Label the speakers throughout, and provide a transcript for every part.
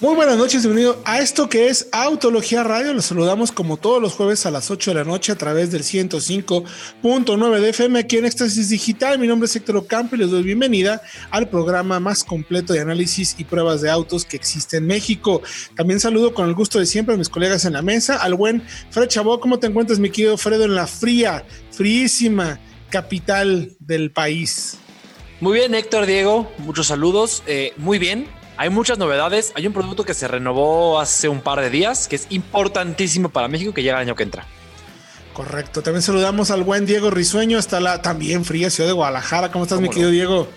Speaker 1: Muy buenas noches, bienvenido a esto que es Autología Radio. Los saludamos como todos los jueves a las 8 de la noche a través del 105.9 de FM aquí en Éxtasis Digital. Mi nombre es Héctor Ocampo y les doy bienvenida al programa más completo de análisis y pruebas de autos que existe en México. También saludo con el gusto de siempre a mis colegas en la mesa, al buen Fred Chabot. ¿Cómo te encuentras, mi querido Fredo, en la fría, fríísima capital del país?
Speaker 2: Muy bien, Héctor, Diego, muchos saludos. Eh, muy bien, hay muchas novedades. Hay un producto que se renovó hace un par de días, que es importantísimo para México, que llega el año que entra.
Speaker 1: Correcto. También saludamos al buen Diego Risueño, hasta la también fría ciudad de Guadalajara. ¿Cómo estás, mi querido Diego?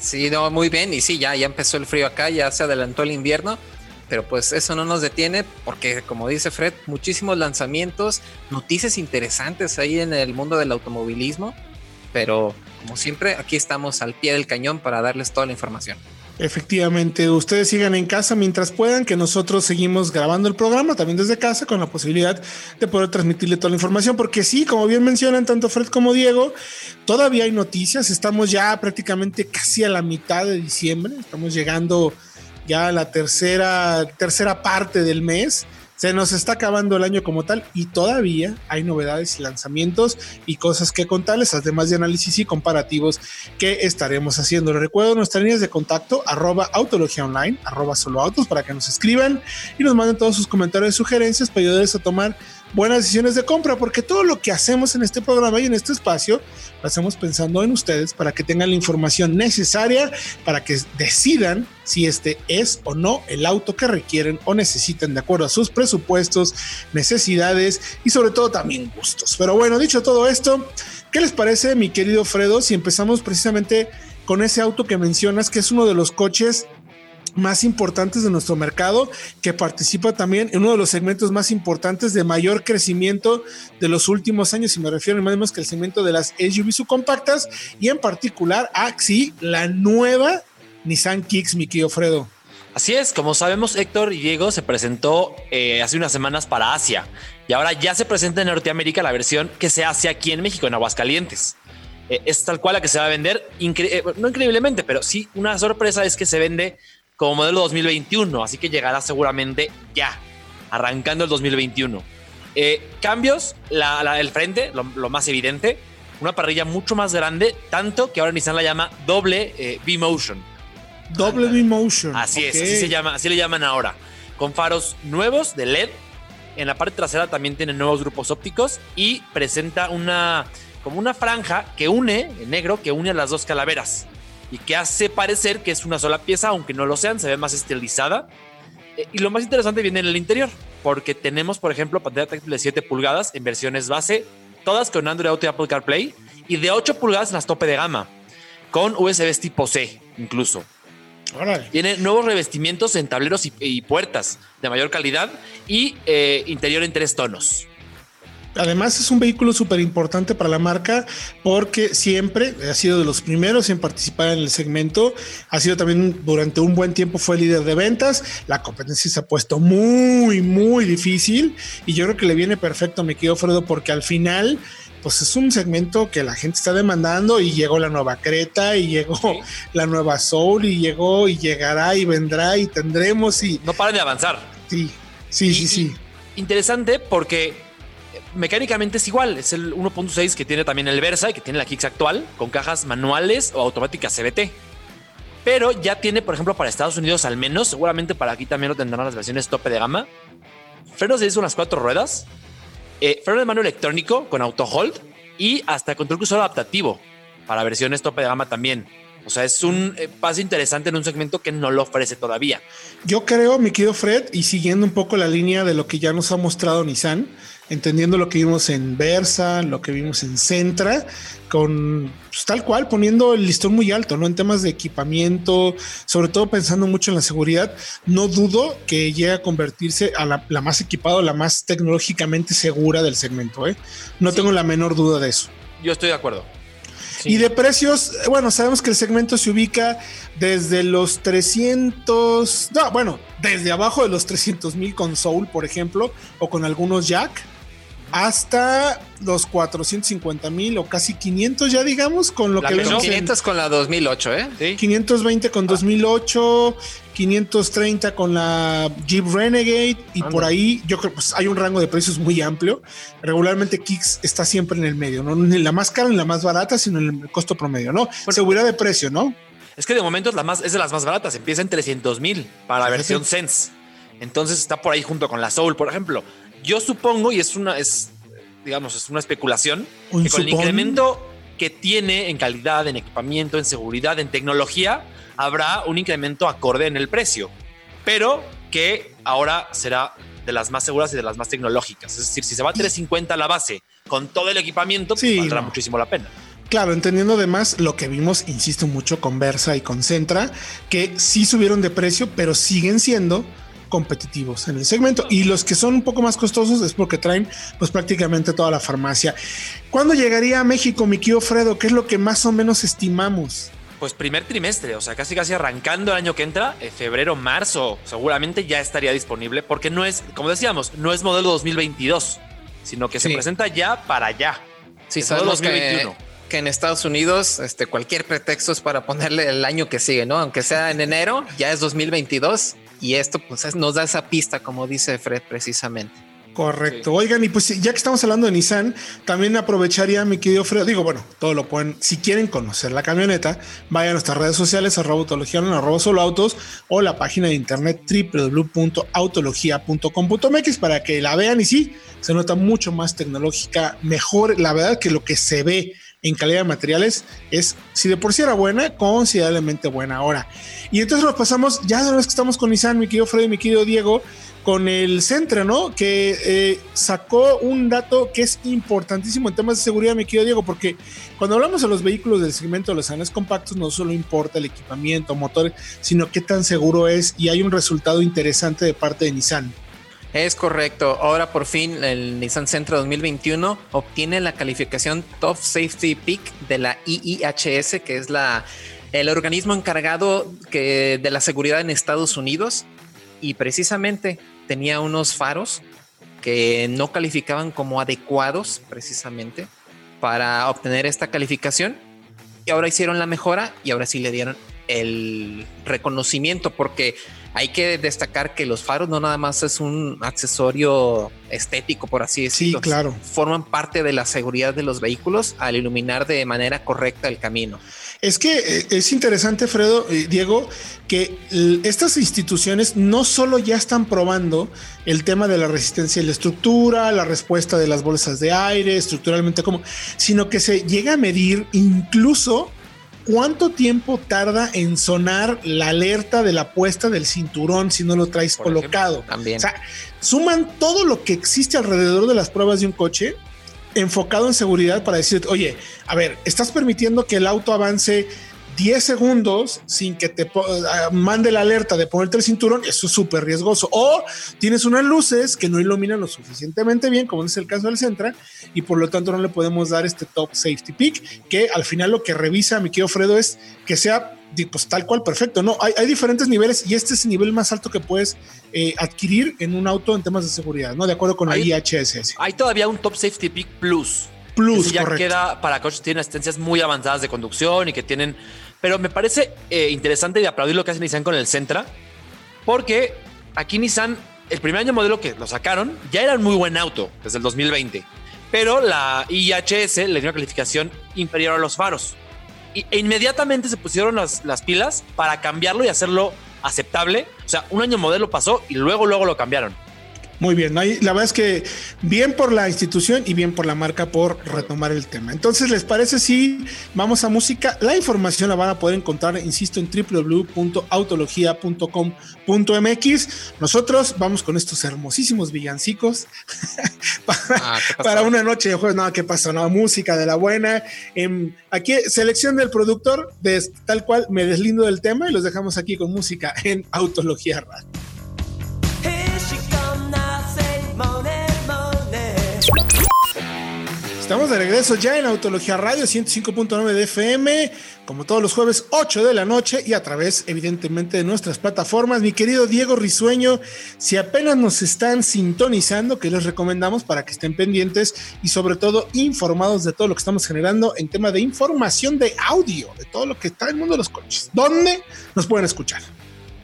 Speaker 3: Sí, no, muy bien. Y sí, ya, ya empezó el frío acá, ya se adelantó el invierno. Pero pues eso no nos detiene porque, como dice Fred, muchísimos lanzamientos, noticias interesantes ahí en el mundo del automovilismo. Pero como siempre, aquí estamos al pie del cañón para darles toda la información.
Speaker 1: Efectivamente, ustedes sigan en casa mientras puedan, que nosotros seguimos grabando el programa también desde casa con la posibilidad de poder transmitirle toda la información, porque sí, como bien mencionan tanto Fred como Diego, todavía hay noticias, estamos ya prácticamente casi a la mitad de diciembre, estamos llegando ya a la tercera, tercera parte del mes se nos está acabando el año como tal y todavía hay novedades y lanzamientos y cosas que contarles, además de análisis y comparativos que estaremos haciendo. Les recuerdo nuestras líneas de contacto, arroba autología online, arroba solo autos, para que nos escriban y nos manden todos sus comentarios y sugerencias para a tomar buenas decisiones de compra, porque todo lo que hacemos en este programa y en este espacio lo hacemos pensando en ustedes para que tengan la información necesaria para que decidan si este es o no el auto que requieren o necesitan de acuerdo a sus presupuestos, necesidades y sobre todo también gustos. Pero bueno, dicho todo esto, ¿qué les parece, mi querido Fredo, si empezamos precisamente con ese auto que mencionas, que es uno de los coches más importantes de nuestro mercado, que participa también en uno de los segmentos más importantes de mayor crecimiento de los últimos años, y me refiero más menos segmento de las SUV subcompactas, y en particular a la nueva Nissan Kicks, mi querido Fredo.
Speaker 2: Así es, como sabemos, Héctor y Diego se presentó eh, hace unas semanas para Asia y ahora ya se presenta en Norteamérica la versión que se hace aquí en México, en Aguascalientes. Eh, es tal cual la que se va a vender, eh, no increíblemente, pero sí una sorpresa es que se vende como modelo 2021, así que llegará seguramente ya, arrancando el 2021. Eh, cambios, el frente, lo, más evidente, una parrilla mucho más grande, tanto que ahora Nissan la llama doble eh, V-Motion.
Speaker 1: Doble V-Motion.
Speaker 2: Así es, así se llama, así le llaman ahora. Con faros nuevos de LED. En la parte trasera también tiene nuevos grupos ópticos y presenta una como una franja que une, en negro, que une a las dos calaveras y que hace parecer que es una sola pieza, aunque no lo sean, se ve más estilizada. Eh, y lo más interesante viene en el interior, porque tenemos, por ejemplo, pantalla táctil de 7 pulgadas en versiones base, todas con Android Auto y Apple CarPlay, y de 8 pulgadas en las tope de gama, con USB tipo C incluso. Tiene nuevos revestimientos en tableros y, puertas de mayor calidad y eh, interior en tres tonos.
Speaker 1: Además es un vehículo súper importante para la marca porque siempre ha sido de los primeros en participar en el segmento, ha sido también durante un buen tiempo fue líder de ventas, la competencia se ha puesto muy, muy difícil y yo creo que le viene perfecto a mi querido Fredo porque al final pues es un segmento que la gente está demandando y llegó la nueva Creta y llegó la nueva Soul y llegó y llegará y vendrá y tendremos y...
Speaker 2: No paren de avanzar.
Speaker 1: Sí, sí, sí, sí.
Speaker 2: Interesante porque mecánicamente es igual. Es el 1.6 que tiene también el Versa y que tiene la Kicks actual, con cajas manuales o automáticas CBT. Pero ya tiene, por ejemplo, para Estados Unidos al menos, seguramente para aquí también lo tendrán las versiones tope de gama. Frenos de unas cuatro ruedas, eh, freno de mano electrónico con auto hold y hasta control cruzado adaptativo para versiones tope de gama también. O sea, es un eh, paso interesante en un segmento que no lo ofrece todavía.
Speaker 1: Yo creo, mi querido Fred, y siguiendo un poco la línea de lo que ya nos ha mostrado Nissan, entendiendo lo que vimos en Versa, lo que vimos en Centra, con pues, tal cual poniendo el listón muy alto, ¿no? En temas de equipamiento, sobre todo pensando mucho en la seguridad, no dudo que llegue a convertirse a la, más equipada, la más tecnológicamente segura del segmento, ¿eh? No tengo la menor duda de eso.
Speaker 2: Yo estoy de acuerdo.
Speaker 1: Y de precios, bueno, sabemos que el segmento se ubica desde los 300, no, bueno, desde abajo de los 300 mil con Soul, por ejemplo, o con algunos Jack hasta los 450 mil o casi 500 ya digamos con lo que
Speaker 3: vemos 500 con la 2008
Speaker 1: eh 520 con 2008 530 con la Jeep Renegade y por ahí yo creo que pues, hay un rango de precios muy amplio. Regularmente Kicks está siempre en el medio no ni la más cara ni la más barata sino en el costo promedio no seguridad de precio no
Speaker 2: es que de momento es la más es de las más baratas empieza en 300 mil para la versión Sense. Entonces está por ahí junto con la Soul por ejemplo yo supongo, y es una, es, digamos, es una especulación, que con el incremento que tiene en calidad, en equipamiento, en seguridad, en tecnología, habrá un incremento acorde en el precio, pero que ahora será de las más seguras y de las más tecnológicas. Es decir, si se va a 350 la base con todo el equipamiento, pues valdrá muchísimo la pena.
Speaker 1: Claro, entendiendo además lo que vimos, insisto mucho, con Versa y con Centra, que sí subieron de precio, pero siguen siendo competitivos en el segmento y los que son un poco más costosos es porque traen pues prácticamente toda la farmacia. ¿Cuándo llegaría a México, mi tío Fredo? ¿Qué es lo que más o menos estimamos?
Speaker 2: Pues primer trimestre, o sea, casi casi arrancando el año que entra, en febrero, marzo, seguramente ya estaría disponible porque no es, como decíamos, no es modelo 2022, sino que se presenta ya para allá.
Speaker 3: Sí, sabemos 2021. Que, en Estados Unidos este, cualquier pretexto es para ponerle el año que sigue, ¿no? Aunque sea en enero, ya es 2022 y esto pues nos da esa pista, como dice Fred precisamente.
Speaker 1: Correcto. Oigan, y pues ya que estamos hablando de Nissan, también aprovecharía mi querido Fred. Digo, bueno, todo lo pueden. Si quieren conocer la camioneta, vayan a nuestras redes sociales, arroba autología, arroba solo autos, o la página de internet www.autologia.com.mx para que la vean. Y sí, se nota mucho más tecnológica, mejor, la verdad, que lo que se ve en calidad de materiales es, si de por sí era buena, considerablemente buena ahora. Y entonces nos pasamos, ya de vez que estamos con Nissan, mi querido Freddy, mi querido Diego, con el Centra, ¿no? Que eh, sacó un dato que es importantísimo en temas de seguridad, mi querido Diego, porque cuando hablamos de los vehículos del segmento de los anes compactos, no solo importa el equipamiento, motores, sino qué tan seguro es y hay un resultado interesante de parte de Nissan.
Speaker 3: Es correcto. Ahora por fin el Nissan Sentra 2021 obtiene la calificación Top Safety Peak de la IIHS, que es la, el organismo encargado de la seguridad en Estados Unidos. Y precisamente tenía unos faros que no calificaban como adecuados precisamente para obtener esta calificación. Y ahora hicieron la mejora y ahora sí le dieron el reconocimiento porque hay que destacar que los faros no nada más es un accesorio estético, por así decirlo.
Speaker 1: Sí, claro.
Speaker 3: Forman parte de la seguridad de los vehículos al iluminar de manera correcta el camino.
Speaker 1: Es que eh, es interesante, Fredo, eh, Diego, que estas instituciones no solo ya están probando el tema de la resistencia y la estructura, la respuesta de las bolsas de aire, estructuralmente como, sino que se llega a medir incluso ¿cuánto tiempo tarda en sonar la alerta de la puesta del cinturón si no lo traes colocado?
Speaker 3: también.
Speaker 1: O sea, suman todo lo que existe alrededor de las pruebas de un coche enfocado en seguridad para decir, oye, a ver, estás permitiendo que el auto avance 10 segundos sin que te ah, mande la alerta de ponerte el cinturón, eso es súper riesgoso. O tienes unas luces que no iluminan lo suficientemente bien, como es el caso del Centra, y por lo tanto no le podemos dar este top safety pick, que al final lo que revisa mi querido Fredo es que sea pues, tal cual perfecto. No, hay, hay, diferentes niveles y este es el nivel más alto que puedes eh, adquirir en un auto en temas de seguridad, ¿no? De acuerdo con la IHSS.
Speaker 2: Hay todavía un top safety pick plus.
Speaker 1: Plus,
Speaker 2: ya queda para coches que tienen asistencias muy avanzadas de conducción y que tienen pero me parece eh, interesante de aplaudir lo que hace Nissan con el Sentra, porque aquí Nissan, el primer año modelo que lo sacaron, ya era un muy buen auto desde el 2020, pero la IHS le dio una calificación inferior a los faros. E inmediatamente se pusieron las, las pilas para cambiarlo y hacerlo aceptable. O sea, un año modelo pasó y luego, luego lo cambiaron.
Speaker 1: Muy bien, la verdad es que bien por la institución y bien por la marca por retomar el tema. Entonces, ¿les parece si vamos a música? La información la van a poder encontrar, insisto, en www.autologia.com.mx. Nosotros vamos con estos hermosísimos villancicos ah, para, una noche de jueves. No, ¿qué pasó? No, música de la buena. Em, aquí, selección del productor, de tal cual me deslindo del tema y los dejamos aquí con música en Autología Radio. Estamos de regreso ya en Autología Radio 105.9 de FM, como todos los jueves 8 de la noche y a través evidentemente de nuestras plataformas. Mi querido Diego Risueño, si apenas nos están sintonizando, que les recomendamos para que estén pendientes y sobre todo informados de todo lo que estamos generando en tema de información de audio, de todo lo que está en el mundo de los coches. ¿Dónde nos pueden escuchar?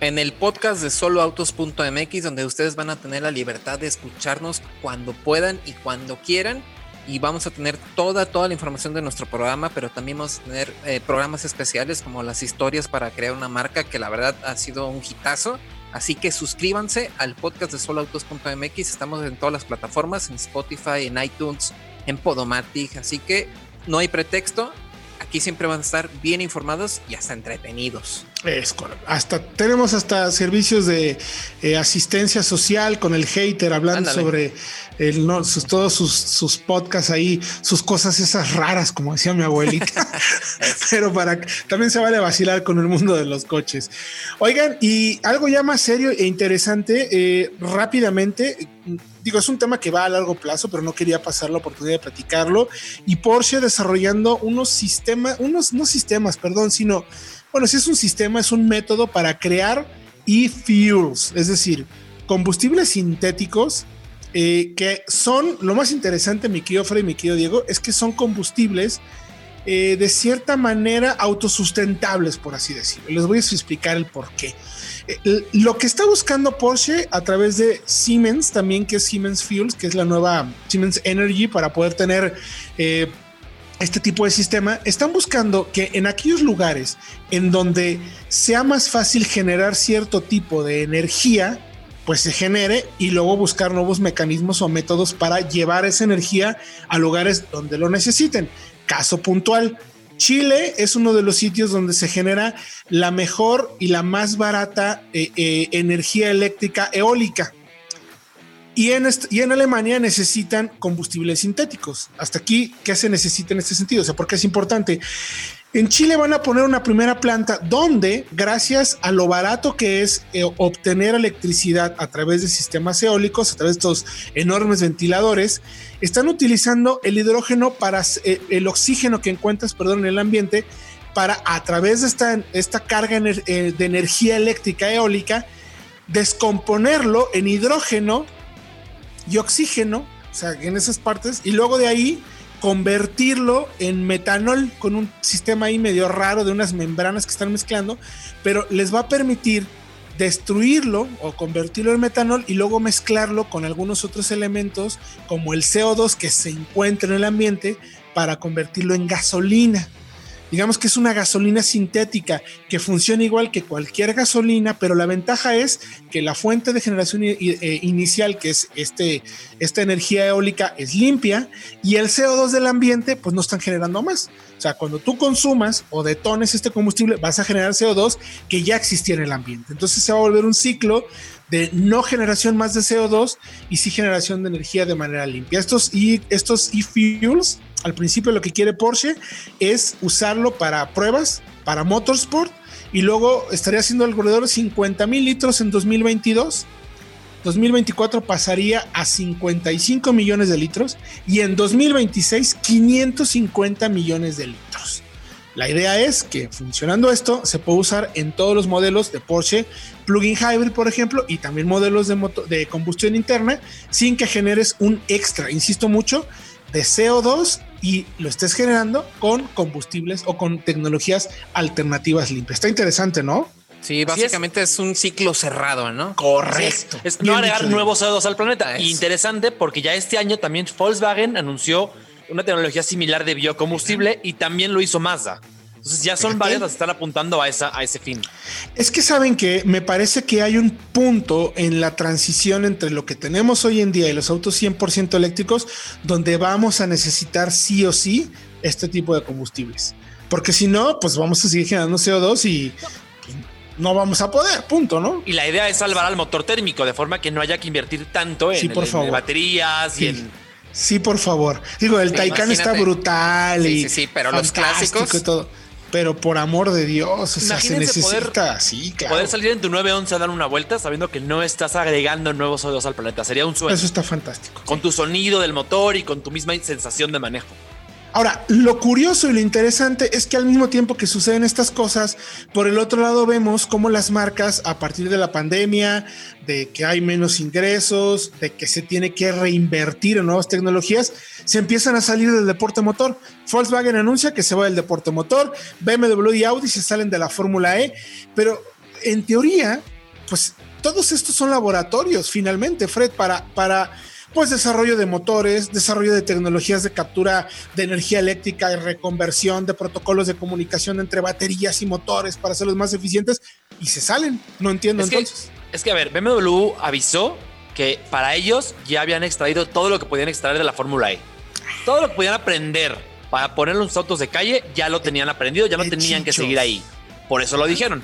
Speaker 3: en el podcast de soloautos.mx, donde ustedes van a tener la libertad de escucharnos cuando puedan y cuando quieran y vamos a tener toda, toda la información de nuestro programa, pero también vamos a tener eh, programas especiales como las historias para crear una marca que la verdad ha sido un hitazo. Así que suscríbanse al podcast de soloautos.mx. Estamos en todas las plataformas, en Spotify, en iTunes, en Podomatic. Así que no hay pretexto. Aquí siempre van a estar bien informados y hasta entretenidos.
Speaker 1: Es correcto. Hasta tenemos hasta servicios de eh, asistencia social con el hater hablando sobre el, no, sus, todos sus, sus, podcasts ahí, sus cosas esas raras, como decía mi abuelita. Pero para también se vale vacilar con el mundo de los coches. Oigan, y algo ya más serio e interesante, eh, rápidamente, digo, es un tema que va a largo plazo, pero no quería pasar la oportunidad de platicarlo. Y Porsche desarrollando unos sistemas, unos no sistemas, perdón, sino bueno, si es un sistema, es un método para crear e-fuels, es decir, combustibles sintéticos eh, que son, lo más interesante, mi querido Fred y mi querido Diego, es que son combustibles eh, de cierta manera autosustentables, por así decirlo. Les voy a explicar el por qué. Eh, lo que está buscando Porsche a través de Siemens, también que es Siemens Fuels, que es la nueva Siemens Energy, para poder tener este tipo de sistema, están buscando que en aquellos lugares en donde sea más fácil generar cierto tipo de energía, pues se genere y luego buscar nuevos mecanismos o métodos para llevar esa energía a lugares donde lo necesiten. Caso puntual, Chile es uno de los sitios donde se genera la mejor y la más barata eh, eh, energía eléctrica eólica. Y en, y en Alemania necesitan combustibles sintéticos. Hasta aquí, ¿qué se necesita en este sentido? O sea, porque es importante. En Chile van a poner una primera planta donde, gracias a lo barato que es eh, obtener electricidad a través de sistemas eólicos, a través de estos enormes ventiladores, están utilizando el hidrógeno para eh, el oxígeno que encuentras, perdón, en el ambiente, para a través de esta, esta carga eh, de energía eléctrica eólica, descomponerlo en hidrógeno y oxígeno, o sea, en esas partes, y luego de ahí convertirlo en metanol con un sistema ahí medio raro de unas membranas que están mezclando, pero les va a permitir destruirlo o convertirlo en metanol y luego mezclarlo con algunos otros elementos como el CO2 que se encuentra en el ambiente para convertirlo en gasolina digamos que es una gasolina sintética que funciona igual que cualquier gasolina, pero la ventaja es que la fuente de generación eh, inicial, que es este, esta energía eólica, es limpia y el CO2 del ambiente, pues no están generando más. O sea, cuando tú consumas o detones este combustible, vas a generar CO2 que ya existía en el ambiente. Entonces se va a volver un ciclo de no generación más de CO2 y sí generación de energía de manera limpia. Estos y estos e-fuels al principio lo que quiere Porsche es usarlo para pruebas, para motorsport, y luego estaría haciendo alrededor de 50 mil litros en 2022. 2024 pasaría a 55 millones de litros y en 2026 550 millones de litros. La idea es que funcionando esto se puede usar en todos los modelos de Porsche plug-in hybrid, por ejemplo, y también modelos de, de combustión interna sin que generes un extra, insisto mucho, de CO2 y lo estés generando con combustibles o con tecnologías alternativas limpias. Está interesante, ¿no?
Speaker 3: Sí, básicamente es. un ciclo cerrado, ¿no?
Speaker 1: Correcto.
Speaker 2: Es, no agregar nuevos CO2 al planeta. Interesante porque ya este año también Volkswagen anunció una tecnología similar de biocombustible y también lo hizo Mazda. Entonces ya son varias las que están apuntando a, esa, a ese fin.
Speaker 1: Es que saben que me parece que hay un punto en la transición entre lo que tenemos hoy en día y los autos 100% eléctricos donde vamos a necesitar sí o sí este tipo de combustibles. Porque si no, pues vamos a seguir generando CO2 y no vamos a poder, punto, ¿no?
Speaker 2: Y la idea es salvar al motor térmico de forma que no haya que invertir tanto en, baterías y en
Speaker 1: Sí, por favor. Digo, el Taycan está brutal
Speaker 3: sí,
Speaker 1: y
Speaker 3: sí, sí, pero los clásicos
Speaker 1: y todo pero por amor de Dios, o sea, se
Speaker 2: Imagínense poder-
Speaker 1: necesita, sí, claro.
Speaker 2: Poder salir en tu 911 a dar una vuelta sabiendo que no estás agregando nuevos sonidos al planeta. Sería un sueño.
Speaker 1: Eso está fantástico.
Speaker 2: Con tu sonido del motor y con tu misma sensación de manejo.
Speaker 1: Ahora, lo curioso y lo interesante es que al mismo tiempo que suceden estas cosas, por el otro lado vemos cómo las marcas a partir de la pandemia, de que hay menos ingresos, de que se tiene que reinvertir en nuevas tecnologías, se empiezan a salir del deporte motor. Volkswagen anuncia que se va del deporte motor, BMW y Audi se salen de la Fórmula E, pero en teoría, pues todos estos son laboratorios finalmente, Fred, para... para pues desarrollo de motores, desarrollo de tecnologías de captura de energía eléctrica y reconversión de protocolos de comunicación entre baterías y motores para hacerlos más eficientes y se salen. No entiendo
Speaker 2: Es que,
Speaker 1: entonces.
Speaker 2: es que, a ver, BMW avisó que para ellos ya habían extraído todo lo que podían extraer de la Fórmula E. Todo lo que podían aprender para poner los autos de calle ya lo tenían aprendido, ya no tenían que seguir ahí. Por eso lo dijeron.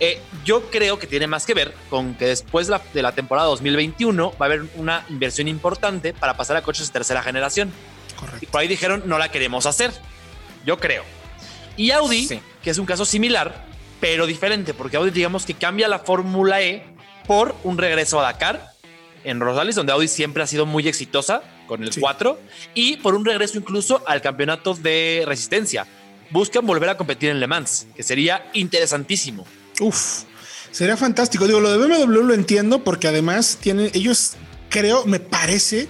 Speaker 2: Eh, yo creo que tiene más que ver con que después de la, de la temporada 2021 va a haber una inversión importante para pasar a coches de tercera generación. Y
Speaker 1: Correcto.
Speaker 2: por ahí dijeron, no la queremos hacer. Yo creo. Y Audi,
Speaker 3: Sí.
Speaker 2: que es un caso similar, pero diferente, porque Audi digamos que cambia la Fórmula E por un regreso a Dakar en Rosales, donde Audi siempre ha sido muy exitosa con el
Speaker 1: Sí.
Speaker 2: 4, y por un regreso incluso al campeonato de resistencia. Buscan volver a competir en Le Mans, que sería interesantísimo.
Speaker 1: Uf, sería fantástico. Digo, lo de BMW lo entiendo porque además tienen, ellos creo, me parece,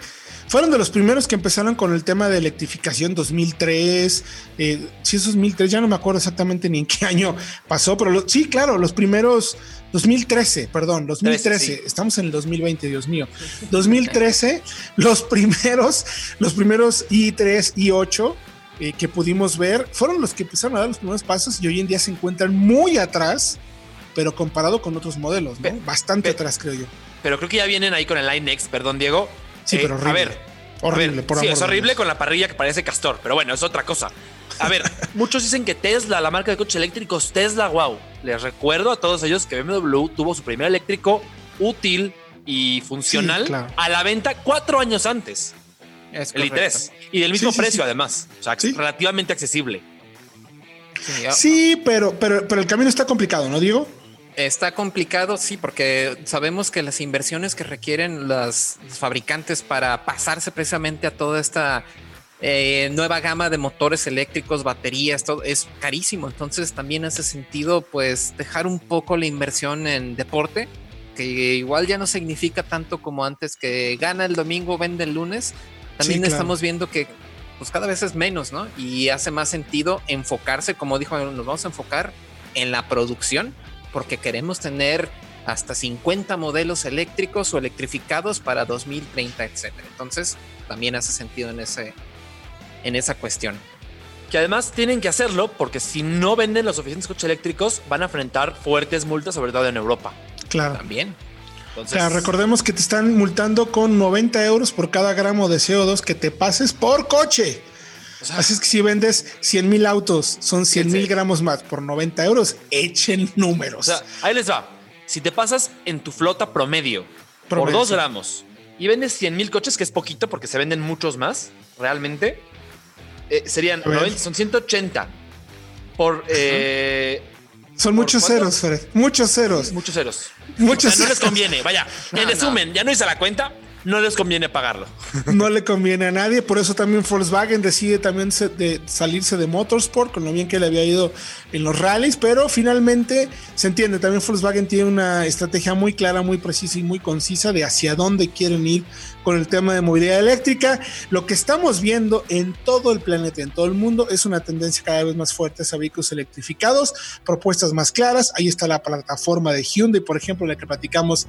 Speaker 1: fueron de los primeros que empezaron con el tema de electrificación 2003. Eh, si es 2003, ya no me acuerdo exactamente ni en qué año pasó, pero lo- sí, claro, los primeros 2013, perdón, 2013.
Speaker 2: sí.
Speaker 1: Estamos en el 2020, Dios mío. 2013, los primeros, los primeros i3, i8 eh, que pudimos ver fueron los que empezaron a dar los primeros pasos y hoy en día se encuentran muy atrás, pero comparado con otros modelos, ¿no?
Speaker 2: Pe-
Speaker 1: Bastante atrás, creo yo.
Speaker 2: Pero creo que ya vienen ahí con el Line X, perdón, Diego.
Speaker 1: Sí,
Speaker 2: Eh,
Speaker 1: pero horrible.
Speaker 2: A ver,
Speaker 1: horrible,
Speaker 2: A ver,
Speaker 1: por
Speaker 2: sí,
Speaker 1: amor
Speaker 2: es horrible con la parrilla que parece castor, pero bueno, es otra cosa. A ver, muchos dicen que Tesla, la marca de coches eléctricos, Tesla, wow. Les recuerdo a todos ellos que BMW tuvo su primer eléctrico útil y funcional
Speaker 1: Sí, claro.
Speaker 2: a la venta cuatro años antes,
Speaker 3: Es
Speaker 2: el
Speaker 3: correcto.
Speaker 2: i3. Y del mismo
Speaker 1: Sí,
Speaker 2: precio,
Speaker 1: sí.
Speaker 2: además. O sea, relativamente accesible.
Speaker 3: Sí,
Speaker 1: Sí, pero, pero, pero el camino está complicado, ¿no, Diego?
Speaker 3: Está complicado, sí, porque sabemos que las inversiones que requieren los fabricantes para pasarse precisamente a toda esta eh, nueva gama de motores eléctricos, baterías, todo es carísimo. Entonces también hace sentido pues dejar un poco la inversión en deporte, que igual ya no significa tanto como antes que gana el domingo, vende el lunes. También
Speaker 1: Sí, claro.
Speaker 3: estamos viendo que pues cada vez es menos, ¿no? Y hace más sentido enfocarse, como dijo, nos vamos a enfocar en la producción porque queremos tener hasta 50 modelos eléctricos o electrificados para 2030, etcétera. Entonces, también hace sentido en ese en esa cuestión.
Speaker 2: Que además tienen que hacerlo porque si no venden los suficientes coches eléctricos, van a enfrentar fuertes multas, sobre todo en Europa.
Speaker 1: Claro.
Speaker 3: También.
Speaker 2: Entonces,
Speaker 1: Claro, recordemos que te están multando con 90 euros por cada gramo de CO2 que te pases por coche.
Speaker 2: O sea,
Speaker 1: Así es que si vendes 100 mil autos, son 100 mil gramos más por 90 euros, echen números.
Speaker 2: O sea, ahí les va. Si te pasas en tu flota promedio, por
Speaker 1: Promedio,
Speaker 2: dos
Speaker 1: sí.
Speaker 2: gramos y vendes 100 mil coches, que es poquito porque se venden muchos más, realmente, eh, serían
Speaker 1: A ver.
Speaker 2: 90, son 180 por eh,
Speaker 1: son
Speaker 2: ¿por
Speaker 1: muchos ceros, Fred. Muchos ceros.
Speaker 2: muchos ceros.
Speaker 1: Muchos
Speaker 2: O sea, no les
Speaker 1: ceros.
Speaker 2: conviene. Vaya, en
Speaker 3: No,
Speaker 2: resumen, ya no hice la cuenta, no les conviene pagarlo.
Speaker 1: No le conviene a nadie, por eso también Volkswagen decide también salirse de Motorsport, con lo bien que le había ido en los rallies, pero finalmente se entiende, también Volkswagen tiene una estrategia muy clara, muy precisa y muy concisa de hacia dónde quieren ir con el tema de movilidad eléctrica. Lo que estamos viendo en todo el planeta, en todo el mundo, es una tendencia cada vez más fuerte a vehículos electrificados, propuestas más claras. Ahí está la plataforma de Hyundai, por ejemplo, la que platicamos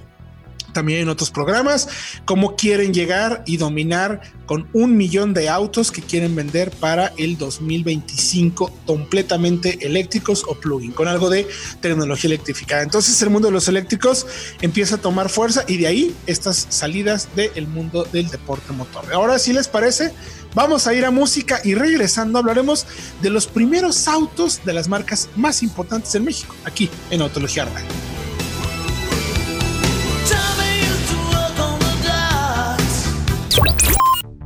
Speaker 1: también en otros programas, cómo quieren llegar y dominar con un millón de autos que quieren vender para el 2025 completamente eléctricos o plug-in, con algo de tecnología electrificada. Entonces el mundo de los eléctricos empieza a tomar fuerza y de ahí estas salidas del mundo del deporte motor. Ahora, si les parece, vamos a ir a música y regresando hablaremos de los primeros autos de las marcas más importantes en México, aquí en Autología Radio.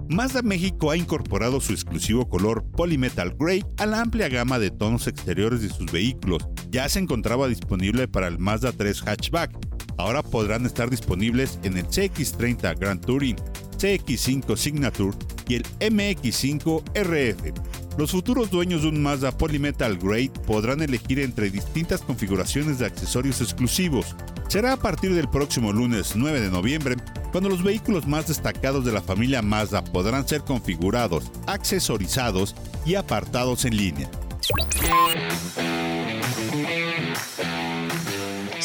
Speaker 4: Mazda México ha incorporado su exclusivo color Polymetal Gray a la amplia gama de tonos exteriores de sus vehículos. Ya se encontraba disponible para el Mazda 3 Hatchback. Ahora podrán estar disponibles en el CX30 Grand Touring, CX5 Signature y el MX5 RF. Los futuros dueños de un Mazda Polymetal Grade podrán elegir entre distintas configuraciones de accesorios exclusivos. Será a partir del próximo lunes 9 de noviembre cuando los vehículos más destacados de la familia Mazda podrán ser configurados, accesorizados y apartados en línea.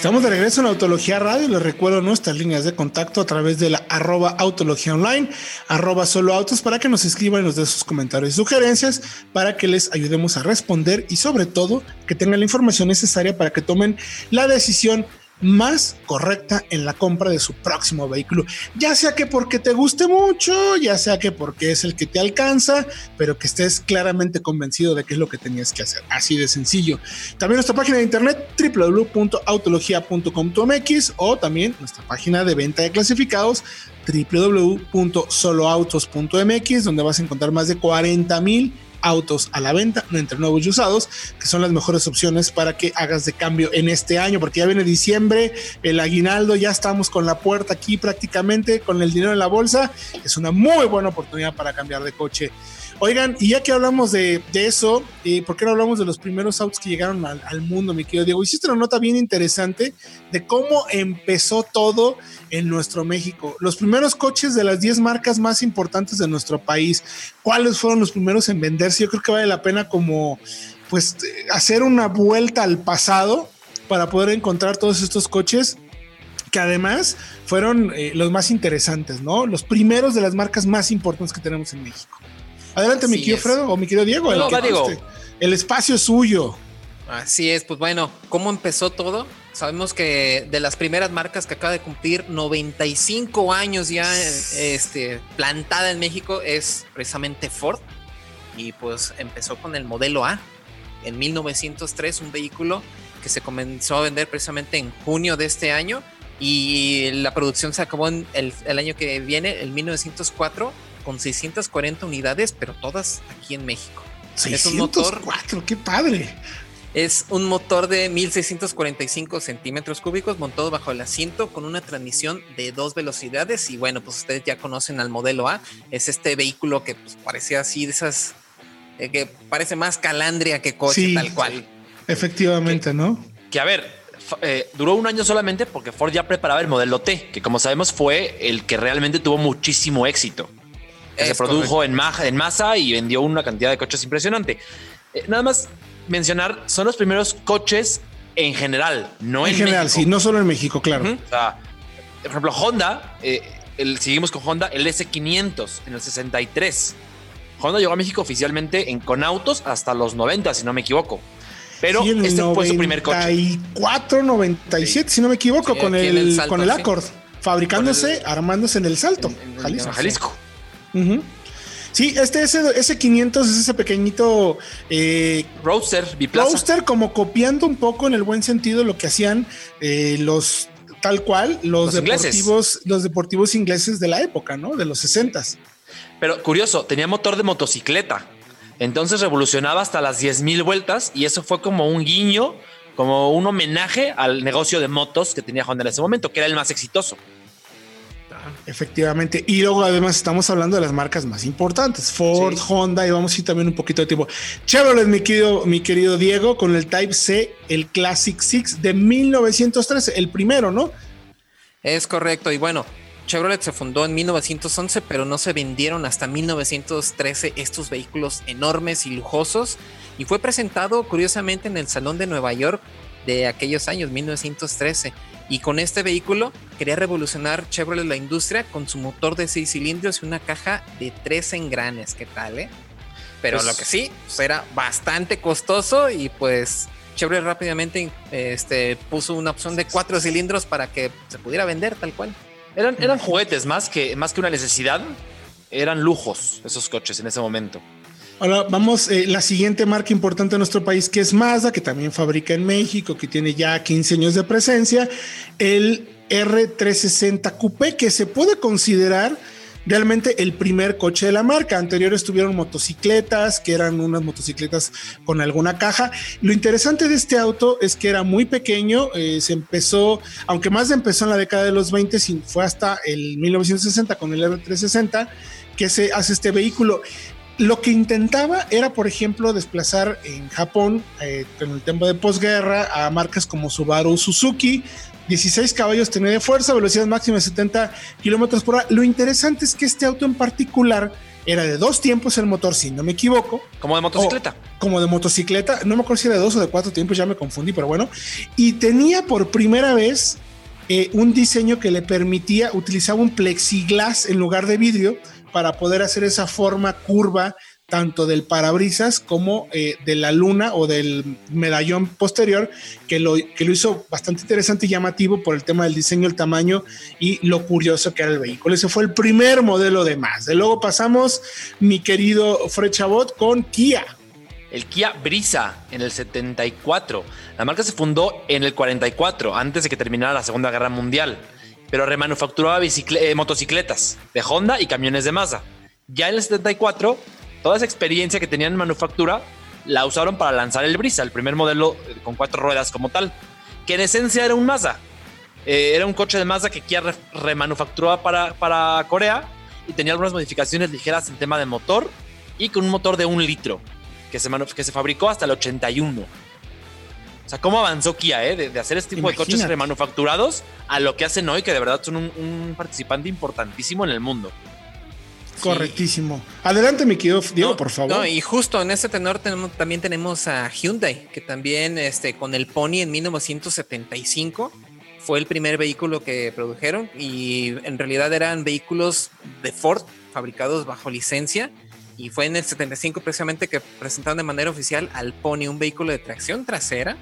Speaker 1: Estamos de regreso en Autología Radio. Les recuerdo nuestras líneas de contacto a través de la arroba autología online, arroba solo autos, para que nos escriban y nos den sus comentarios y sugerencias, para que les ayudemos a responder y sobre todo que tengan la información necesaria para que tomen la decisión más correcta en la compra de su próximo vehículo. Ya sea que porque te guste mucho, ya sea que porque es el que te alcanza, pero que estés claramente convencido de que es lo que tenías que hacer. Así de sencillo. También nuestra página de internet www.autologia.com.mx o también nuestra página de venta de clasificados www.soloautos.mx donde vas a encontrar más de 40 mil autos a la venta, entre nuevos y usados, que son las mejores opciones para que hagas de cambio en este año, porque ya viene diciembre, el aguinaldo, ya estamos con la puerta aquí prácticamente, con el dinero en la bolsa, es una muy buena oportunidad para cambiar de coche. Oigan, y ya que hablamos de, eso, eh, ¿por qué no hablamos de los primeros autos que llegaron al, mundo, mi querido Diego? Hiciste una nota bien interesante de cómo empezó todo en nuestro México. Los primeros coches de las 10 marcas más importantes de nuestro país, ¿cuáles fueron los primeros en venderse? Yo creo que vale la pena como, pues, hacer una vuelta al pasado para poder encontrar todos estos coches que además fueron eh, los más interesantes, ¿no? Los primeros de las marcas más importantes que tenemos en México. Adelante, Así mi querido Fredo o mi querido Diego.
Speaker 2: No, el, Diego.
Speaker 1: el espacio es suyo.
Speaker 3: Así es, pues bueno, ¿cómo empezó todo? Sabemos que de las primeras marcas que acaba de cumplir 95 años ya este, plantada en México es precisamente Ford. Y pues empezó con el modelo A en 1903, un vehículo que se comenzó a vender precisamente en junio de este año y la producción se acabó en el, el año que viene, el 1904 con 640 unidades, pero todas aquí en México.
Speaker 1: 604, es un motor, qué padre.
Speaker 3: Es un motor de 1645 centímetros cúbicos montado bajo el asiento con una transmisión de dos velocidades. Y bueno, pues ustedes ya conocen al modelo A. Es este vehículo que pues, parecía así de esas eh, que parece más calandria que coche, tal cual.
Speaker 1: Efectivamente, ¿no?
Speaker 2: Que a ver, eh, duró un año solamente porque Ford ya preparaba el modelo T, que como sabemos fue el que realmente tuvo muchísimo éxito se produjo en, en, masa y vendió una cantidad de coches impresionante. Eh, nada más mencionar, son los primeros coches en general, no en,
Speaker 1: en general, sí, no solo en México, claro.
Speaker 2: o sea, por ejemplo, Honda, eh, el, seguimos con Honda, el S500 en el 63. Honda llegó a México oficialmente en, con autos hasta los 90, si no me equivoco. Pero este fue su primer coche.
Speaker 1: 94, 97, si no me equivoco, con, el, con el Accord, fabricándose, armándose en el Salto,
Speaker 2: Jalisco. Jalisco.
Speaker 1: Sí, este ese, 500 es ese pequeñito
Speaker 2: eh, roadster,
Speaker 1: roadster, como copiando un poco en el buen sentido lo que hacían eh, los tal cual los, deportivos, los deportivos ingleses de la época, ¿no? De los 60
Speaker 2: Pero curioso, tenía motor de motocicleta. Entonces revolucionaba hasta las 10.000 vueltas y eso fue como un guiño, como un homenaje al negocio de motos que tenía Honda en ese momento, que era el más exitoso.
Speaker 1: Efectivamente. Y luego además estamos hablando de las marcas más importantes, Ford, Honda, y vamos a ir también un poquito de tiempo. Chevrolet, mi querido, mi querido Diego, con el Type C, el Classic Six de 1913, el primero, ¿no?
Speaker 3: Es correcto. Y bueno, Chevrolet se fundó en 1911, pero no se vendieron hasta 1913 estos vehículos enormes y lujosos. Y fue presentado curiosamente en el Salón de Nueva York de aquellos años, 1913. Y con este vehículo quería revolucionar Chevrolet la industria con su motor de 6 cilindros y una caja de 3 engranes. ¿Qué tal, eh? Pero pues lo que sí, pues era bastante costoso y pues Chevrolet rápidamente este, puso una opción de 4 cilindros para que se pudiera vender tal cual.
Speaker 2: Eran, eran juguetes más que, más que una necesidad, eran lujos esos coches en ese momento.
Speaker 1: Ahora vamos, eh, la siguiente marca importante en nuestro país, que es Mazda, que también fabrica en México, que tiene ya 15 años de presencia, el R360 Coupé, que se puede considerar realmente el primer coche de la marca. Anteriores tuvieron motocicletas, que eran unas motocicletas con alguna caja. Lo interesante de este auto es que era muy pequeño, eh, se empezó, aunque más empezó en la década de los 20, fue hasta el 1960 con el R360 que se hace este vehículo. Lo que intentaba era, por ejemplo, desplazar en Japón, eh, con el tiempo de posguerra, a marcas como Subaru Suzuki, 16 caballos tenía de fuerza, velocidad máxima de 70 kilómetros por hora. Lo interesante es que este auto en particular era de dos tiempos el motor, si no me equivoco.
Speaker 2: Como de motocicleta.
Speaker 1: Como de motocicleta. No me acuerdo si era de dos o de cuatro tiempos, ya me confundí, pero bueno. Y tenía por primera vez eh, un diseño que le permitía, utilizaba un plexiglas en lugar de vidrio para poder hacer esa forma curva tanto del parabrisas como eh, de la luna o del medallón posterior, que lo, que lo hizo bastante interesante y llamativo por el tema del diseño, el tamaño y lo curioso que era el vehículo. Ese fue el primer modelo de más. De luego pasamos, mi querido Fred Chabot, con Kia.
Speaker 2: El Kia Brisa en el 74. La marca se fundó en el 44, antes de que terminara la Segunda Guerra Mundial, pero remanufacturaba eh, motocicletas de Honda y camiones de Mazda. Ya en el 74 toda esa experiencia que tenían en manufactura la usaron para lanzar el Brisa, el primer modelo eh, con cuatro ruedas como tal, que en esencia era un Mazda. Eh, era un coche de Mazda que Kia remanufacturaba para, para Corea y tenía algunas modificaciones ligeras en tema de motor y con un motor de un litro que se, que se fabricó hasta el 81. O sea, cómo avanzó Kia, eh? de, hacer este tipo de coches remanufacturados a lo que hacen hoy, que de verdad son un participante importantísimo en el mundo.
Speaker 1: Correctísimo. Adelante, mi querido Diego, por favor. No,
Speaker 3: y justo en ese tenor tenemos, también tenemos a Hyundai, que también este, con el Pony en 1975 fue el primer vehículo que produjeron y en realidad eran vehículos de Ford fabricados bajo licencia y fue en el 75 precisamente que presentaron de manera oficial al Pony, un vehículo de tracción trasera,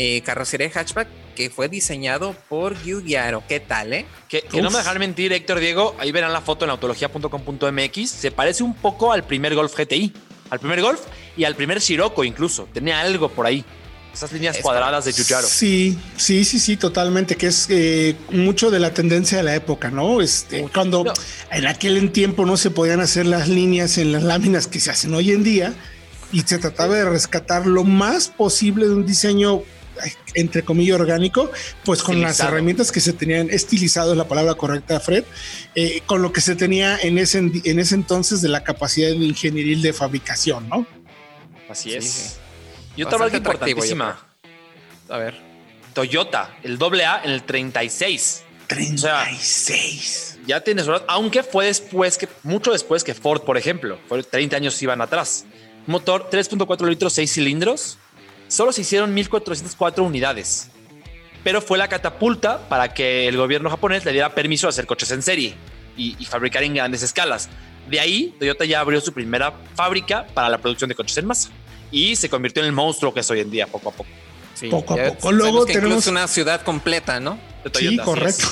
Speaker 3: eh, carrocería hatchback que fue diseñado por Giugiaro. ¿Qué tal, eh?
Speaker 2: Que, no me dejar mentir, Héctor Diego. Ahí verán la foto en autología.com.mx. Se parece un poco al primer Golf GTI. Al primer Golf y al primer Sirocco incluso. Tenía algo por ahí. Esas líneas cuadradas de Giugiaro.
Speaker 1: Sí, sí, sí, sí, totalmente. Que es eh, mucho de la tendencia de la época, ¿no? Este, cuando en aquel tiempo no se podían hacer las líneas en las láminas que se hacen hoy en día y se trataba de rescatar lo más posible de un diseño entre comillas orgánico, pues con las herramientas que se tenían, estilizado es la palabra correcta, Fred, eh, con lo que se tenía en ese, en ese entonces de la capacidad de ingeniería de fabricación, ¿no?
Speaker 2: Así es. Y otra marca importantísima. A ver. Toyota, el doble A en el 36.
Speaker 1: 36.
Speaker 2: ya tienes, aunque fue después que, mucho después que Ford, por ejemplo, fue 30 años iban atrás. Motor 3.4 litros, 6 cilindros, solo se hicieron 1.404 unidades, pero fue la catapulta para que el gobierno japonés le diera permiso a hacer coches en serie y, fabricar en grandes escalas. De ahí, Toyota ya abrió su primera fábrica para la producción de coches en masa y se convirtió en el monstruo que es hoy en día, poco a poco.
Speaker 1: Poco a poco. Luego tenemos
Speaker 3: una ciudad completa, ¿no?
Speaker 1: sí, correcto.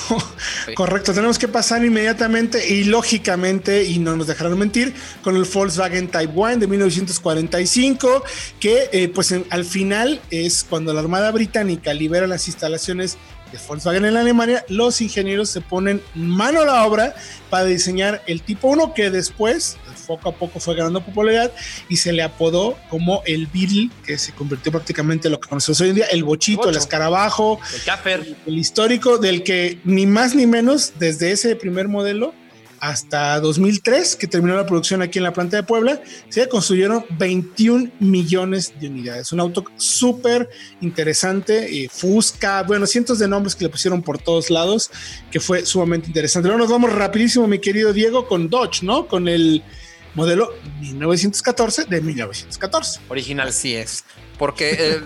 Speaker 1: Correcto. Tenemos que pasar inmediatamente y lógicamente, y no nos dejarán mentir, con el Volkswagen Type One de 1945, que eh, pues al final es cuando la Armada Británica libera las instalaciones de Volkswagen en Alemania, los ingenieros se ponen mano a la obra para diseñar el tipo 1 que después poco a poco fue ganando popularidad y se le apodó como el Beetle, que se convirtió prácticamente en lo que conocemos hoy en día, el bochito, el, escarabajo,
Speaker 2: el
Speaker 1: el histórico del que ni más ni menos desde ese primer modelo hasta 2003, que terminó la producción aquí en la planta de Puebla, se construyeron 21 millones de unidades. Un auto súper interesante, eh, Fusca, bueno, cientos de nombres que le pusieron por todos lados, que fue sumamente interesante. Ahora nos vamos rapidísimo, mi querido Diego, con Dodge, ¿no? Con el modelo 1914 de 1914.
Speaker 2: Original.
Speaker 3: Así es, porque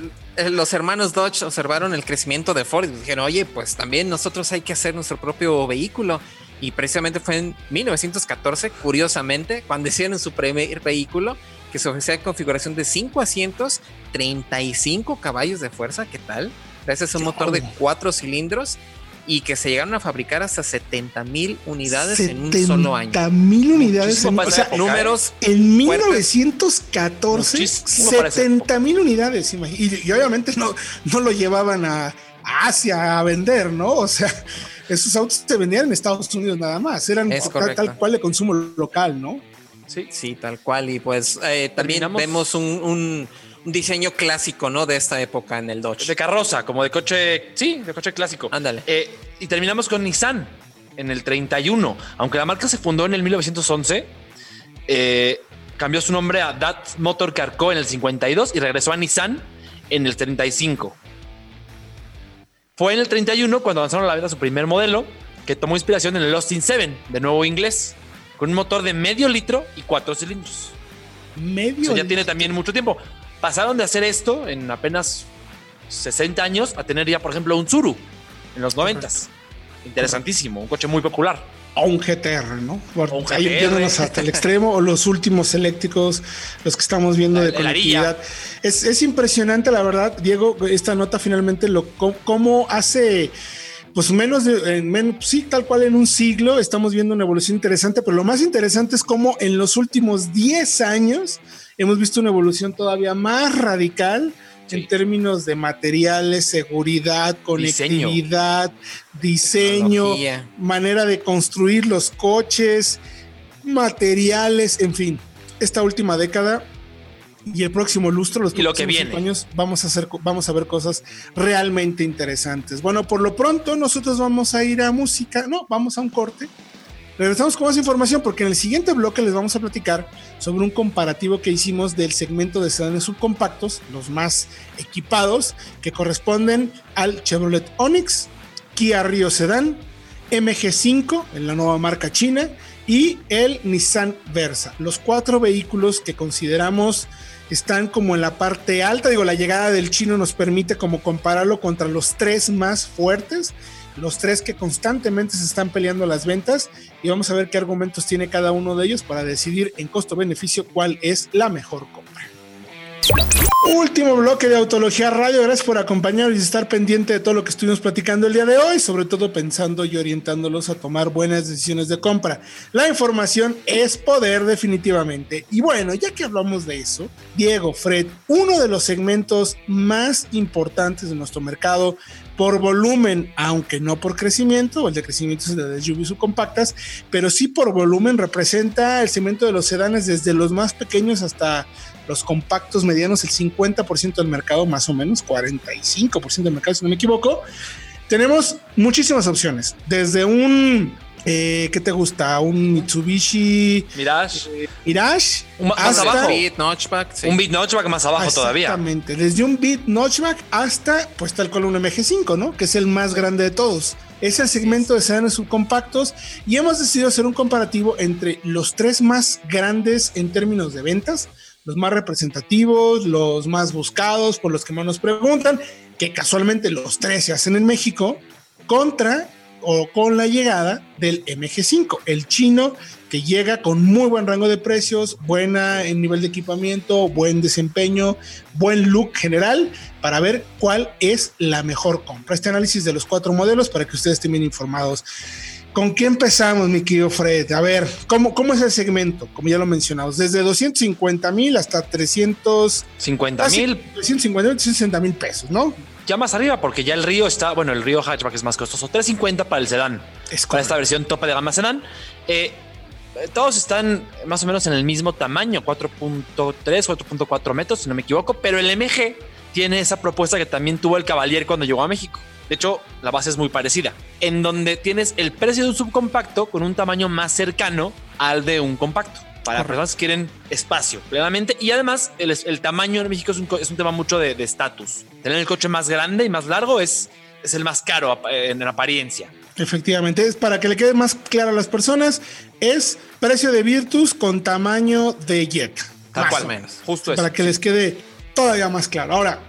Speaker 3: los hermanos Dodge observaron el crecimiento de Ford y dijeron, oye, pues también nosotros hay que hacer nuestro propio vehículo. Y precisamente fue en 1914, curiosamente, cuando hicieron su primer vehículo, que se ofrecía configuración de 5 asientos, 35 caballos de fuerza, ¿qué tal? Gracias a un motor de 4 cilindros y que se llegaron a fabricar hasta 70 mil unidades en un solo año.
Speaker 1: 70 mil unidades,
Speaker 3: en, o sea, números.
Speaker 1: En 1914, 70 mil unidades, y, y, obviamente no, no lo llevaban a Asia a vender, ¿no? O sea, esos autos se vendían en Estados Unidos nada más, eran tal, tal cual de consumo local, ¿no?
Speaker 2: Sí.
Speaker 3: Sí, tal cual. Y pues eh, también
Speaker 2: Terminamos-
Speaker 3: vemos un, un- un diseño clásico, ¿no? De esta época en el Dodge.
Speaker 2: De carroza, como de coche, sí, de coche clásico.
Speaker 3: Ándale.
Speaker 2: Eh, y terminamos con Nissan en el 31. Aunque la marca se fundó en el 1911, eh, cambió su nombre a Dat Motor Car Co. en el 52 y regresó a Nissan en el 35. Fue en el 31 cuando lanzaron a la venta su primer modelo, que tomó inspiración en el Austin 7, de nuevo inglés, con un motor de medio litro y cuatro cilindros.
Speaker 1: Medio.
Speaker 2: Eso ya tiene también mucho tiempo. Pasaron de hacer esto en apenas 60 años a tener ya, por ejemplo, un Zuru en los 90. Interesantísimo, un coche muy popular.
Speaker 1: O un GTR, ¿no?
Speaker 2: Un
Speaker 1: ahí
Speaker 2: GTR.
Speaker 1: yéndonos hasta el extremo, o los últimos eléctricos, los que estamos viendo de conectividad. Es, es impresionante, la verdad, Diego, esta nota finalmente lo cómo- hace. Pues menos de, en men- sí, tal cual en un siglo estamos viendo una evolución interesante, pero lo más interesante es cómo en los últimos 10 años hemos visto una evolución todavía más radical
Speaker 2: Sí.
Speaker 1: en términos de materiales, seguridad,
Speaker 2: Diseño.
Speaker 1: conectividad, diseño,
Speaker 3: Tecnología.
Speaker 1: manera de construir los coches, materiales, en fin. Esta última década y el próximo lustro, los
Speaker 2: Y lo que
Speaker 1: próximos
Speaker 2: viene.
Speaker 1: años, vamos a hacer, vamos a ver cosas realmente interesantes. Bueno, por lo pronto nosotros vamos a ir a música, no, vamos a un corte. Regresamos con más información porque en el siguiente bloque les vamos a platicar sobre un comparativo que hicimos del segmento de sedanes subcompactos, los más equipados, que corresponden al Chevrolet Onix, Kia Rio Sedan, MG5 en la nueva marca china y el Nissan Versa. Los cuatro vehículos que consideramos están como en la parte alta. Digo, la llegada del chino nos permite como compararlo contra los tres más fuertes, los tres que constantemente se están peleando las ventas y vamos a ver qué argumentos tiene cada uno de ellos para decidir en costo-beneficio cuál es la mejor compra. Último bloque de Autología Radio. Gracias por acompañarnos y estar pendiente de todo lo que estuvimos platicando el día de hoy, sobre todo pensando y orientándolos a tomar buenas decisiones de compra. La información es poder definitivamente. Y bueno, ya que hablamos de eso, Diego, Fred, uno de los segmentos más importantes de nuestro mercado por volumen, aunque no por crecimiento, el de crecimiento es de SUV subcompactas, pero sí por volumen representa el segmento de los sedanes desde los más pequeños hasta los compactos medianos, el 50% del mercado, más o menos, 45% del mercado, si no me equivoco. Tenemos muchísimas opciones, desde un, eh, ¿qué te gusta? Un Mitsubishi
Speaker 2: Mirage,
Speaker 1: Mirage
Speaker 2: Un más
Speaker 1: hasta-
Speaker 2: abajo.
Speaker 3: Beat, notchback, sí.
Speaker 2: un Beat Notchback más abajo todavía.
Speaker 1: Exactamente, desde un Beat Notchback hasta, pues tal cual un MG5, ¿no? Que es el más grande de todos. Es el segmento de sedanes subcompactos y hemos decidido hacer un comparativo entre los tres más grandes en términos de ventas, los más representativos, los más buscados, por los que más nos preguntan, que casualmente los tres se hacen en México, contra o con la llegada del MG5, el chino que llega con muy buen rango de precios, buena en nivel de equipamiento, buen desempeño, buen look general, para ver cuál es la mejor compra. Este análisis de los cuatro modelos para que ustedes estén bien informados. ¿Con qué empezamos, mi querido Fred? A ver, ¿cómo, cómo es el segmento? Como ya lo mencionamos, desde 250 mil hasta 300,
Speaker 2: 50
Speaker 1: casi
Speaker 2: mil,
Speaker 1: 350 mil, 360 mil pesos, ¿no?
Speaker 2: ya más arriba, porque ya el Río está, bueno, el Río Hatchback es más costoso, 350 para el sedán,
Speaker 1: Es
Speaker 2: para esta versión tope de gama sedán. Eh, todos están más o menos en el mismo tamaño, 4.3, 4.4 metros, si no me equivoco, pero el MG tiene esa propuesta que también tuvo el Cavalier cuando llegó a México. De hecho, la base es muy parecida, en donde tienes el precio de un subcompacto con un tamaño más cercano al de un compacto. Para
Speaker 1: Correcto.
Speaker 2: personas que quieren espacio plenamente. Y además, el, el tamaño en México es un, es un tema mucho de estatus. Tener el coche más grande y más largo es, es el más caro en, en apariencia.
Speaker 1: Efectivamente, es para que le quede más claro a las personas, es precio de Virtus con tamaño de Jet.
Speaker 2: Tal cual, menos. Justo eso.
Speaker 1: Para que les quede todavía más claro. Ahora,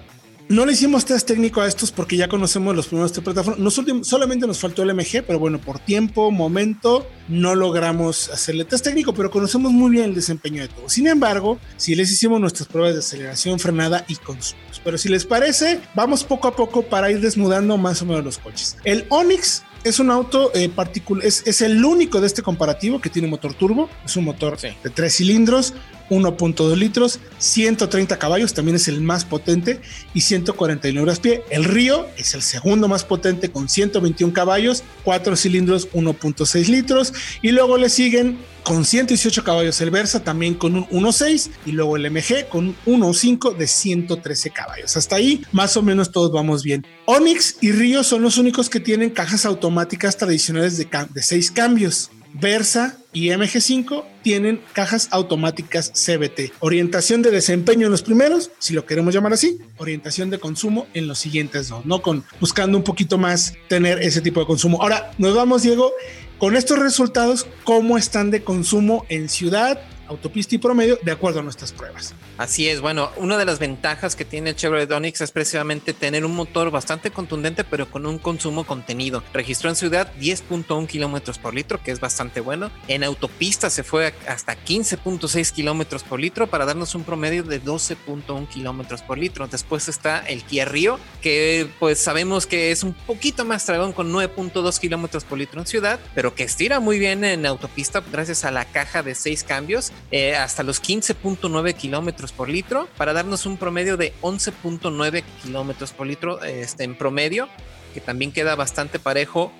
Speaker 1: no le hicimos test técnico a estos porque ya conocemos los primeros tres plataformas. Nos solamente nos faltó el MG, pero bueno, por tiempo, momento, no logramos hacerle test técnico, pero conocemos muy bien el desempeño de todo. Sin embargo, si les hicimos nuestras pruebas de aceleración, frenada y consumos. Pero si les parece, vamos poco a poco para ir desnudando más o menos los coches. El Onix es un auto eh, particular, es, es el único de este comparativo que tiene motor turbo, es un motor
Speaker 3: Sí.
Speaker 1: de tres cilindros, 1.2 litros, 130 caballos, también es el más potente, y 149 horas-pie. El Río es el segundo más potente con 121 caballos, 4 cilindros, 1.6 litros, y luego le siguen con 118 caballos el Versa, también con un 1.6, y luego el MG con un 1.5 de 113 caballos. Hasta ahí, más o menos todos vamos bien. Onix y Río son los únicos que tienen cajas automáticas tradicionales de, de 6 cambios. Versa y MG5 tienen cajas automáticas CBT. Orientación de desempeño en los primeros, si lo queremos llamar así, orientación de consumo en los siguientes dos, ¿no? Con buscando un poquito más tener ese tipo de consumo. Ahora, nos vamos, Diego, con estos resultados, ¿cómo están de consumo en ciudad, autopista y promedio de acuerdo a nuestras pruebas.
Speaker 3: Así es, bueno, una de las ventajas que tiene el Chevrolet Onix es precisamente tener un motor bastante contundente, pero con un consumo contenido. Registró en ciudad 10.1 kilómetros por litro, que es bastante bueno. En autopista se fue hasta 15.6 kilómetros por litro para darnos un promedio de 12.1 kilómetros por litro. Después está el Kia Rio, que pues sabemos que es un poquito más dragón con 9.2 kilómetros por litro en ciudad, pero que estira muy bien en autopista gracias a la caja de 6 cambios eh, hasta los 15.9 kilómetros por litro para darnos un promedio de 11.9 kilómetros por litro este, en promedio, que también queda bastante parejo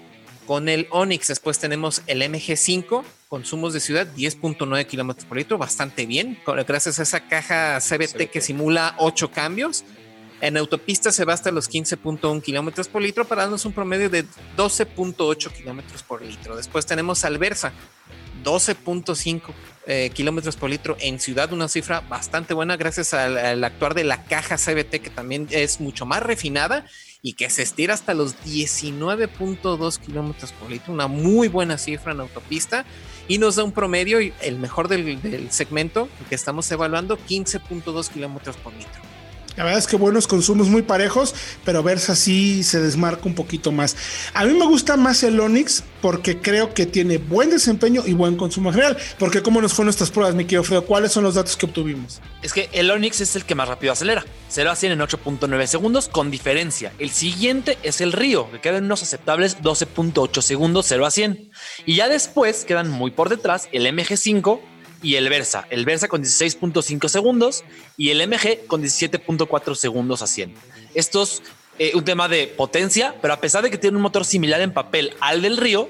Speaker 3: con el Onix. Después tenemos el MG5, consumos de ciudad 10.9 kilómetros por litro, bastante bien, gracias a esa caja CBT, que simula 8 cambios. En autopista se va hasta los 15.1 kilómetros por litro para darnos un promedio de 12.8 kilómetros por litro. Después tenemos Alversa, 12.5 eh, kilómetros por litro en ciudad, una cifra bastante buena gracias al, actuar de la caja CBT que también es mucho más refinada y que se estira hasta los 19.2 kilómetros por litro, una muy buena cifra en autopista y nos da un promedio, el mejor del segmento que estamos evaluando, 15.2 kilómetros por litro.
Speaker 1: La verdad es que buenos consumos muy parejos, pero Versa sí se desmarca un poquito más. A mí me gusta más el Onix porque creo que tiene buen desempeño y buen consumo general. Porque cómo nos fueron nuestras pruebas, mi querido Fredo, ¿cuáles son los datos que obtuvimos?
Speaker 2: Es que el Onix es el que más rápido acelera. 0 a 100 en 8.9 segundos con diferencia. El siguiente es el Río, que queda en unos aceptables 12.8 segundos 0 a 100. Y ya después quedan muy por detrás el MG5 y el Versa. El Versa con 16.5 segundos y el MG con 17.4 segundos a 100. Esto es eh, un tema de potencia, pero a pesar de que tiene un motor similar en papel al del Río,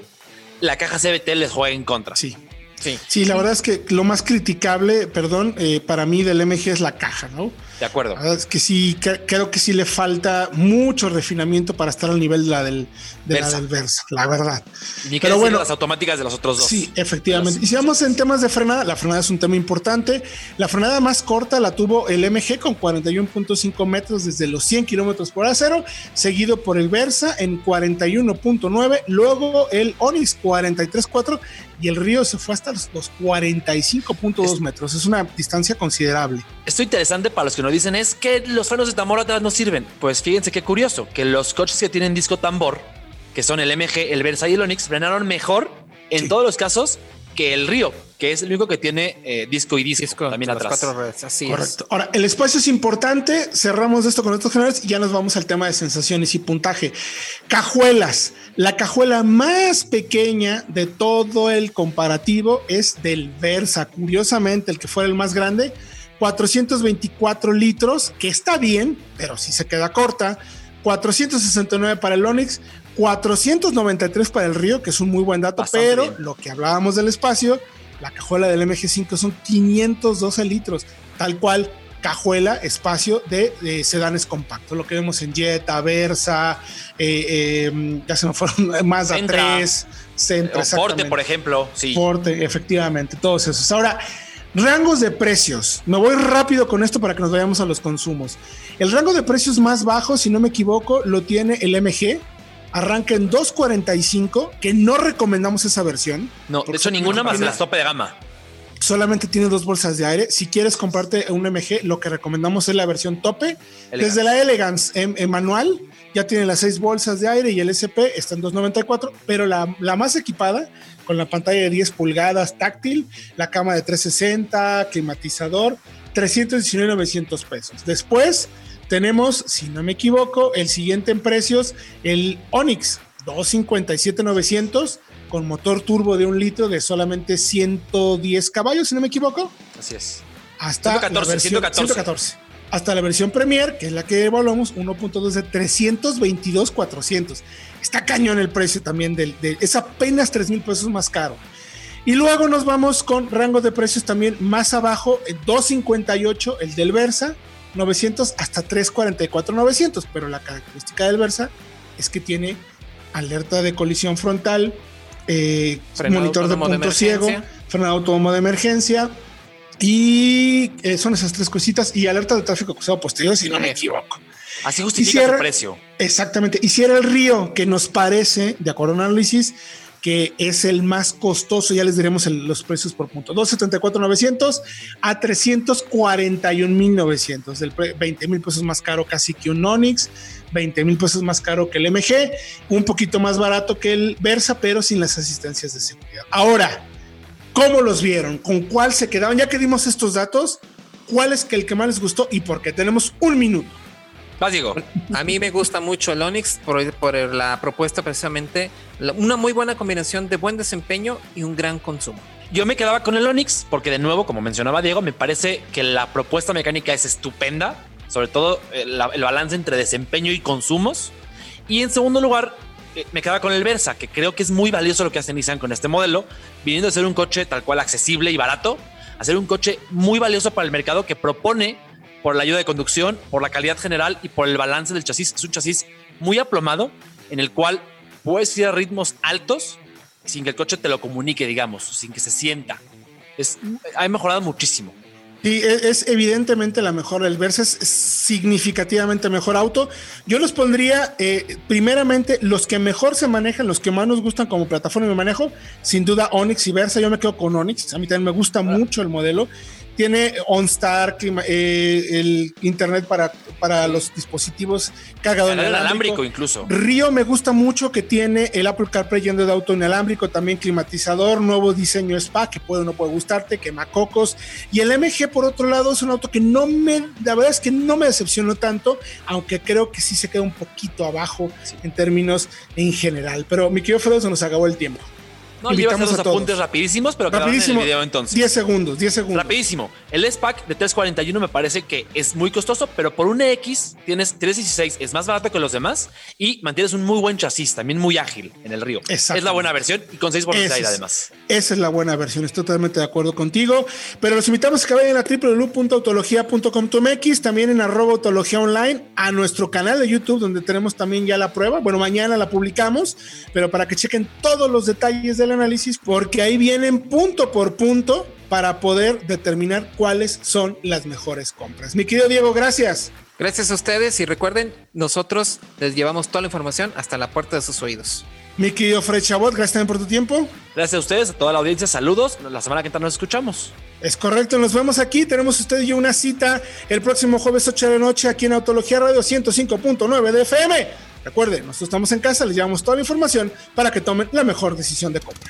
Speaker 2: la caja CBT les juega en contra.
Speaker 1: Sí. Sí. sí, la verdad es que lo más criticable, perdón, eh, para mí del MG es la caja, ¿no?
Speaker 2: De acuerdo.
Speaker 1: es que sí, creo que sí le falta mucho refinamiento para estar al nivel de la del, de Versa. La, del Versa, la verdad.
Speaker 2: Ni Pero bueno, las automáticas de los otros dos.
Speaker 1: Sí, efectivamente. Y si vamos en temas de frenada, la frenada es un tema importante. La frenada más corta la tuvo el MG con 41.5 metros desde los 100 kilómetros por acero, seguido por el Versa en 41.9, luego el Onix 43.4 y el Río se fue hasta los, 45.2 metros. Es una distancia considerable.
Speaker 2: Esto interesante para los que no dicen es que los frenos de tambor atrás no sirven. Pues fíjense qué curioso, que los coches que tienen disco tambor, que son el MG, el Versa y el Onix, frenaron mejor en todos los casos que el Río, que es el único que tiene eh, disco y disco, también atrás.
Speaker 1: Correcto. Ahora, el espacio es importante. Cerramos esto con estos generales y ya nos vamos al tema de sensaciones y puntaje. Cajuelas. La cajuela más pequeña de todo el comparativo es del Versa. Curiosamente, el que fue el más grande 424 litros, que está bien, pero sí se queda corta. 469 para el Onix, 493 para el Río, que es un muy buen dato, pero lo que hablábamos del espacio, la cajuela del MG5 son 512 litros, tal cual cajuela, espacio de, sedanes compactos, lo que vemos en Jetta, Versa, eh, eh, ya se nos fueron más a tres,
Speaker 2: Centra, Forte, por ejemplo, sí.
Speaker 1: Forte, efectivamente, todos esos. Ahora, Rangos de precios. Me voy rápido con esto para que nos vayamos a los consumos. El rango de precios más bajo, si no me equivoco, lo tiene el MG. Arranca en 245, que no recomendamos esa versión.
Speaker 2: No, de hecho ninguna más de la tope de gama.
Speaker 1: Solamente tiene dos bolsas de aire. Si quieres comprarte un MG, lo que recomendamos es la versión tope. Desde la Elegance en, manual ya tiene las seis bolsas de aire y el SP está en 294, pero la, la más equipada con la pantalla de 10 pulgadas táctil, la cama de 360, climatizador, 319,900 pesos. Después tenemos, si no me equivoco, el siguiente en precios, el Onix 257,900 con motor turbo de un litro de solamente 110 caballos, si no me equivoco.
Speaker 2: Así es.
Speaker 1: hasta
Speaker 2: 114,
Speaker 1: la versión
Speaker 2: 114.
Speaker 1: 114. Hasta la versión Premier, que es la que evaluamos, 1.2 de 322 400. Está cañón el precio también del, de, es apenas 3 mil pesos más caro. Y luego nos vamos con rango de precios también más abajo, en 258 el del Versa, 900 hasta 344 900, pero la característica del Versa es que tiene alerta de colisión frontal, eh, monitor de punto ciego, frenado autónomo de emergencia y eh, son esas tres cositas y alerta de tráfico cruzado posterior si no me equivoco.
Speaker 2: Así justifica su precio.
Speaker 1: Exactamente. Hiciera el río que nos parece, de acuerdo a un análisis, que es el más costoso. Ya les diremos los precios por punto. 274,900 a 341,900. Del pre- 20 mil pesos más caro casi que un Onix, 20 mil pesos más caro que el MG, un poquito más barato que el Versa, pero sin las asistencias de seguridad. Ahora, ¿cómo los vieron? ¿Con cuál se quedaron? Ya que dimos estos datos, ¿cuál es que el que más les gustó y por qué? Tenemos un minuto.
Speaker 2: Vas, Diego.
Speaker 3: A mí me gusta mucho el Onix por, la propuesta precisamente, una muy buena combinación de buen desempeño y un gran consumo.
Speaker 2: Yo me quedaba con el Onix porque de nuevo, como mencionaba Diego, me parece que la propuesta mecánica es estupenda, sobre todo eh, el balance entre desempeño y consumos. Y en segundo lugar, eh, me quedaba con el Versa, que creo que es muy valioso lo que hace Nissan con este modelo, viniendo a ser un coche tal cual accesible y barato, a ser un coche muy valioso para el mercado que propone por la ayuda de conducción, por la calidad general y por el balance del chasis. Es un chasis muy aplomado en el cual puedes ir a ritmos altos sin que el coche te lo comunique, digamos, sin que se sienta. Es, ha mejorado muchísimo.
Speaker 1: Sí, e- es evidentemente la mejor. El Versa es significativamente mejor auto. Yo los pondría, eh, primeramente, los que mejor se manejan, los que más nos gustan como plataforma de manejo, sin duda Onix y Versa. Yo me quedo con Onix. A mí también me gusta mucho el modelo. Tiene OnStar, clima- eh, el internet para, para los dispositivos cargado en
Speaker 2: El
Speaker 1: inalámbrico.
Speaker 2: alámbrico incluso.
Speaker 1: Río me gusta mucho que tiene el Apple CarPlay y Android Auto inalámbrico, también climatizador, nuevo diseño spa que puede o no puede gustarte, quemacocos. Y el MG por otro lado es un auto que no me, la verdad es que no me decepcionó tanto, aunque creo que sí se queda un poquito abajo en términos en general. Pero mi querido Fredo se nos acabó el tiempo.
Speaker 2: No, a
Speaker 1: Invitamos
Speaker 2: los
Speaker 1: a todos.
Speaker 2: apuntes rapidísimos, pero quedaron en el
Speaker 1: Rapidísimo.
Speaker 2: video entonces.
Speaker 1: 10 segundos, 10 segundos.
Speaker 2: Rapidísimo. El S-Pack de 341 me parece que es muy costoso, pero por un X tienes 316, es más barato que los demás y mantienes un muy buen chasis, también muy ágil en el río.
Speaker 1: Exacto.
Speaker 2: Es la buena versión y con 6 por de aire además.
Speaker 1: Esa es la buena versión, estoy totalmente de acuerdo contigo. Pero los invitamos a que vayan a www.autologia.com.mx, también en arroba autología online, a nuestro canal de YouTube, donde tenemos también ya la prueba. Bueno, mañana la publicamos, pero para que chequen todos los detalles del análisis, porque ahí vienen punto por punto para poder determinar cuáles son las mejores compras. Mi querido Diego, gracias.
Speaker 3: Gracias a ustedes y recuerden, nosotros les llevamos toda la información hasta la puerta de sus oídos.
Speaker 1: Mi querido Fred Chabot, gracias también por tu tiempo.
Speaker 2: Gracias a ustedes, a toda la audiencia, saludos. La semana que entra nos escuchamos.
Speaker 1: Es correcto, nos vemos aquí. Tenemos usted y yo una cita el próximo jueves 8 de la noche aquí en Autología Radio 105.9 de FM. Recuerden, nosotros estamos en casa, les llevamos toda la información para que tomen la mejor decisión de compra.